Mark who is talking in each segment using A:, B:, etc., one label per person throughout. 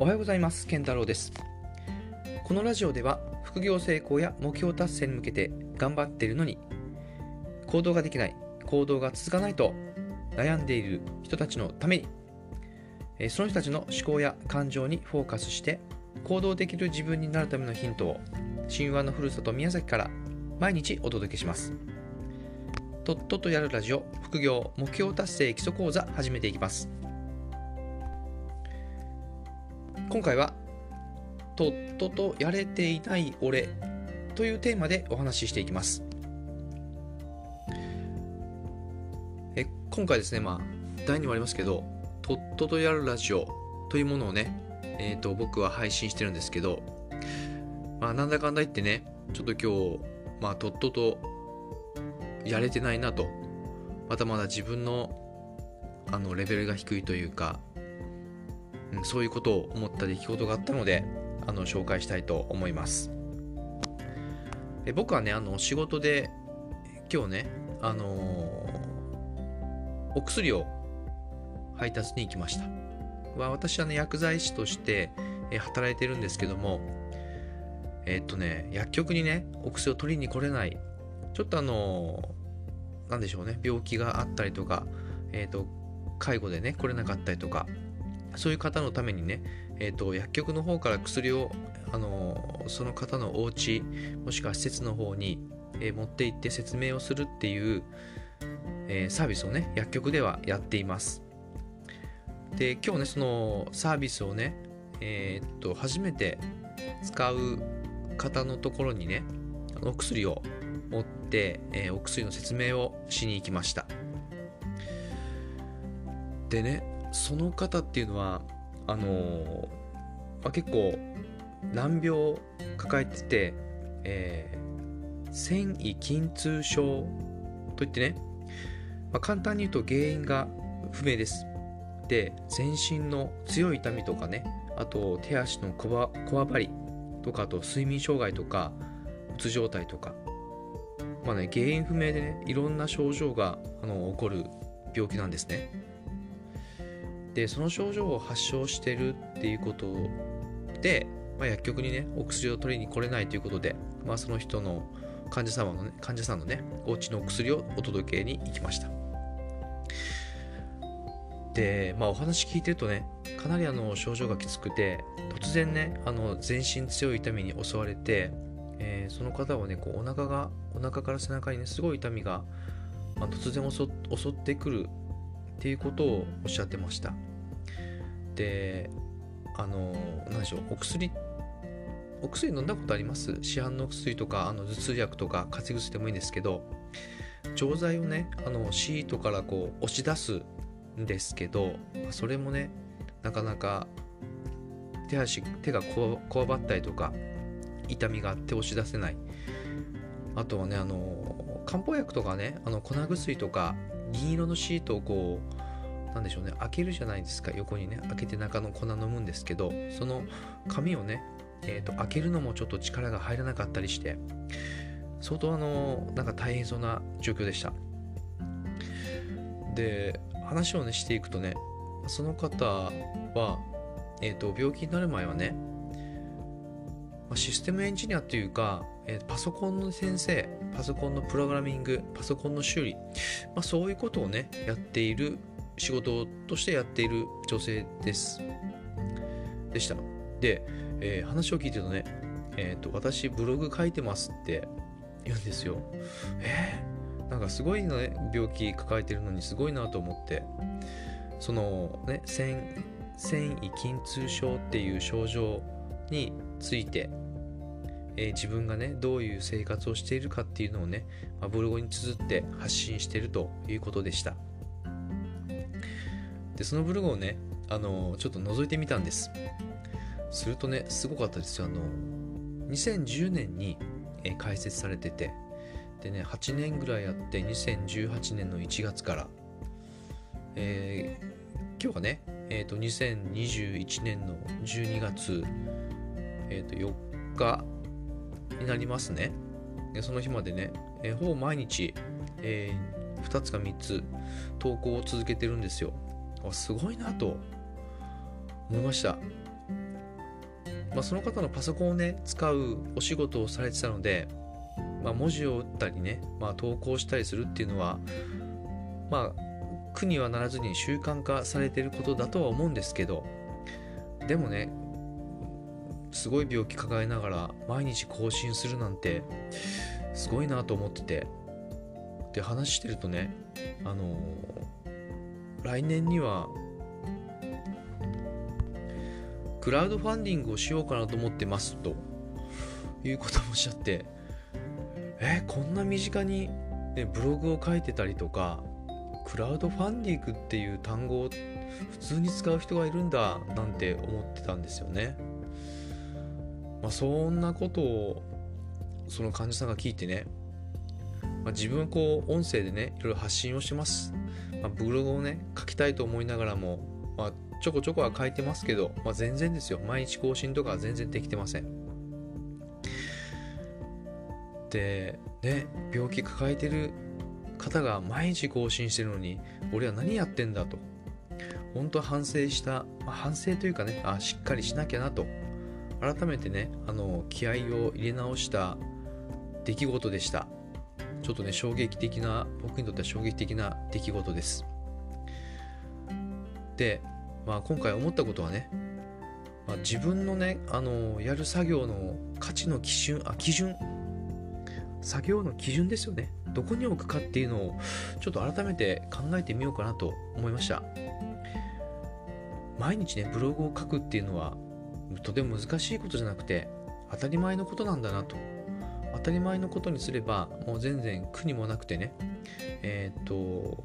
A: おはようございます。健太郎です。このラジオでは副業成功や目標達成に向けて頑張っているのに行動ができない行動が続かないと悩んでいる人たちのためにその人たちの思考や感情にフォーカスして行動できる自分になるためのヒントを神話のふるさと宮崎から毎日お届けします。とっととやるラジオ副業目標達成基礎講座始めていきます。今回はとっととやれていない俺というテーマでお話ししていきます。え今回ですねまあ題にもありますけどとっととやるラジオというものをねえーと、僕は配信してるんですけどまあなんだかんだ言ってねちょっと今日まあとっととやれてないなと。まだまだ自分のあのレベルが低いというかうん、そういうことを思った出来事があったのであの紹介したいと思います。え僕はねあの仕事で今日ねあのー、お薬を配達に行きました。は私はね薬剤師として働いてるんですけどもえ、っとね薬局にねお薬を取りに来れない。ちょっとあのー、なんでしょうね病気があったりとかえ、っと介護でね来れなかったりとかそういう方のためにね、えーと、薬局の方から薬を、あのその方のお家もしくは施設の方に、えー、持って行って説明をするっていう、えー、サービスをね薬局ではやっています。で今日ねそのサービスをねえっ、と初めて使う方のところにねお薬を持って、えー、お薬の説明をしに行きました。でねその方っていうのはあのー、まあ、結構難病を抱えてて、えー、繊維筋痛症といってね、まあ、簡単に言うと原因が不明です。で全身の強い痛みとかねあと手足のこわこわばりとかあと睡眠障害とかうつ状態とかまあね原因不明でねいろんな症状があの起こる病気なんですね。でその症状を発症してるっていうことで、まあ、薬局にねお薬を取りに来れないということで、まあ、その人の患者様のね患者さんのねお家のお薬をお届けに行きました。でまあお話聞いてるとねかなりあの症状がきつくて突然ねあの全身強い痛みに襲われて、えー、その方はねこうお腹がお腹から背中にねすごい痛みが、まあ、突然襲ってくるっていうことをおっしゃってました。であの何でしょうお薬お薬飲んだことあります？市販の薬とかあの頭痛薬とか風邪薬でもいいんですけど錠剤をねあのシートからこう押し出すんですけどそれもねなかなか手足手がこわばったりとか痛みがあって押し出せない。あとはねあの漢方薬とかねあの粉薬とか銀色のシートをこうなんでしょうね開けるじゃないですか。横にね開けて中の粉飲むんですけどその紙をね、えーと、開けるのもちょっと力が入らなかったりして相当あのなんか大変そうな状況でした。で話をねしていくとねその方は、えーと病気になる前はねシステムエンジニアというか、えー、パソコンの先生、パソコンのプログラミング、パソコンの修理、まあ、そういうことをね、やっている、仕事としてやっている女性です。でした。で、えー、話を聞いてるとね、えっ、ー、と、私ブログ書いてますって言うんですよ。えー、なんかすごいのね、病気抱えてるのにすごいなと思って、そのね、繊維筋痛症っていう症状についてえー、自分がねどういう生活をしているかっていうのをね、まあ、ブログに綴って発信しているということでした。でそのブログをねあのちょっと覗いてみたんです。するとねすごかったですよ。あの2010年に、えー、開設されててでね8年ぐらいやって2018年の1月から、えー、今日がね、えーと、2021年の12月、えーと、4日になりますね。でその日までね、えー、ほぼ毎日、えー、2つか3つ投稿を続けてるんですよ。すごいなと思いました。まあ、その方のパソコンをね使うお仕事をされてたので、まあ、文字を打ったりね、まあ、投稿したりするっていうのはまあ苦にはならずに習慣化されてることだとは思うんですけどでもねすごい病気抱えながら毎日更新するなんてすごいなと思っててで話してるとねあの来年にはクラウドファンディングをしようかなと思ってますということもおっしゃってえこんな身近に、ね、ブログを書いてたりとかクラウドファンディングっていう単語を普通に使う人がいるんだなんて思ってたんですよね。まあ、そんなことをその患者さんが聞いてね、まあ、自分はこう音声でねいろいろ発信をします。まあ、ブログをね書きたいと思いながらも、まあ、ちょこちょこは書いてますけど、まあ、全然ですよ毎日更新とかは全然できてません。でね病気抱えてる方が毎日更新してるのに俺は何やってんだと本当は反省した、まあ、反省というかねあしっかりしなきゃなと改めてねあの気合を入れ直した出来事でした。ちょっとね衝撃的な僕にとっては衝撃的な出来事です。で、まあ、今回思ったことはね、まあ、自分のねあのやる作業の価値の基準あ基準。作業の基準ですよね。どこに置くかっていうのをちょっと改めて考えてみようかなと思いました。毎日ねブログを書くっていうのはとても難しいことじゃなくて当たり前のことなんだなと当たり前のことにすればもう全然苦にもなくてねえー、っと、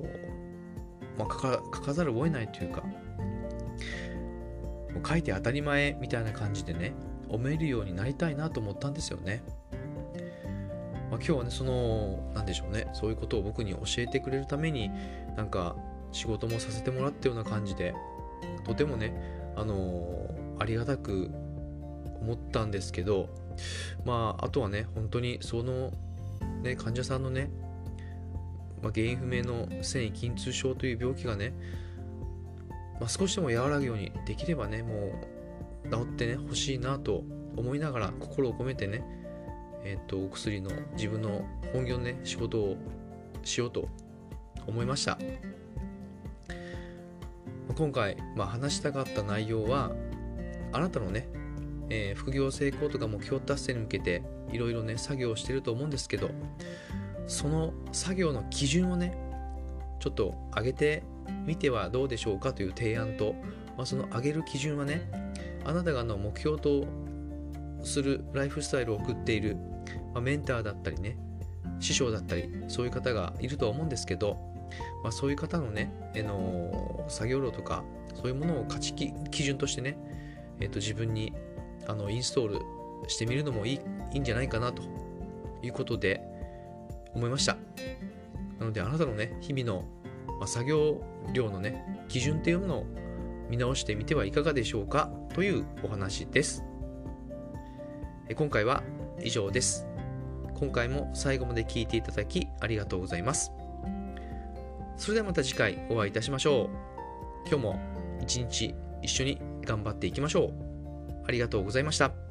A: まあ、書か書かざるを得ないというか書いて当たり前みたいな感じでね思えるようになりたいなと思ったんですよね。まあ、今日はねその何でしょうねそういうことを僕に教えてくれるためになんか仕事もさせてもらったような感じでとてもねあのー、ありがたく思ったんですけどまああとはね本当にその、ね、患者さんのね、まあ、原因不明の繊維筋痛症という病気がね、まあ、少しでも和らぐようにできればねもう治ってね欲しいなと思いながら心を込めてねえっ、と、お薬の自分の本業のね、仕事をしようと思いました。今回、まあ、話したかった内容は、あなたのね、えー、副業成功とか目標達成に向けていろいろね、作業をしてると思うんですけど、その作業の基準をね、ちょっと上げてみてはどうでしょうかという提案と、まあ、その上げる基準はね、あなたがの目標とするライフスタイルを送っているまあ、メンターだったりね師匠だったりそういう方がいるとは思うんですけど、まあ、そういう方のね、えの作業量とかそういうものを価値基準としてね、えー、と自分にあのインストールしてみるのもいいいいんじゃないかなということで思いましたなのであなたのね日々の、まあ、作業量のね基準っていうものを見直してみてはいかがでしょうかというお話です今回は以上です今回も最後まで聞いていただきありがとうございます。それではまた次回お会いいたしましょう。今日も一日一緒に頑張っていきましょう。ありがとうございました。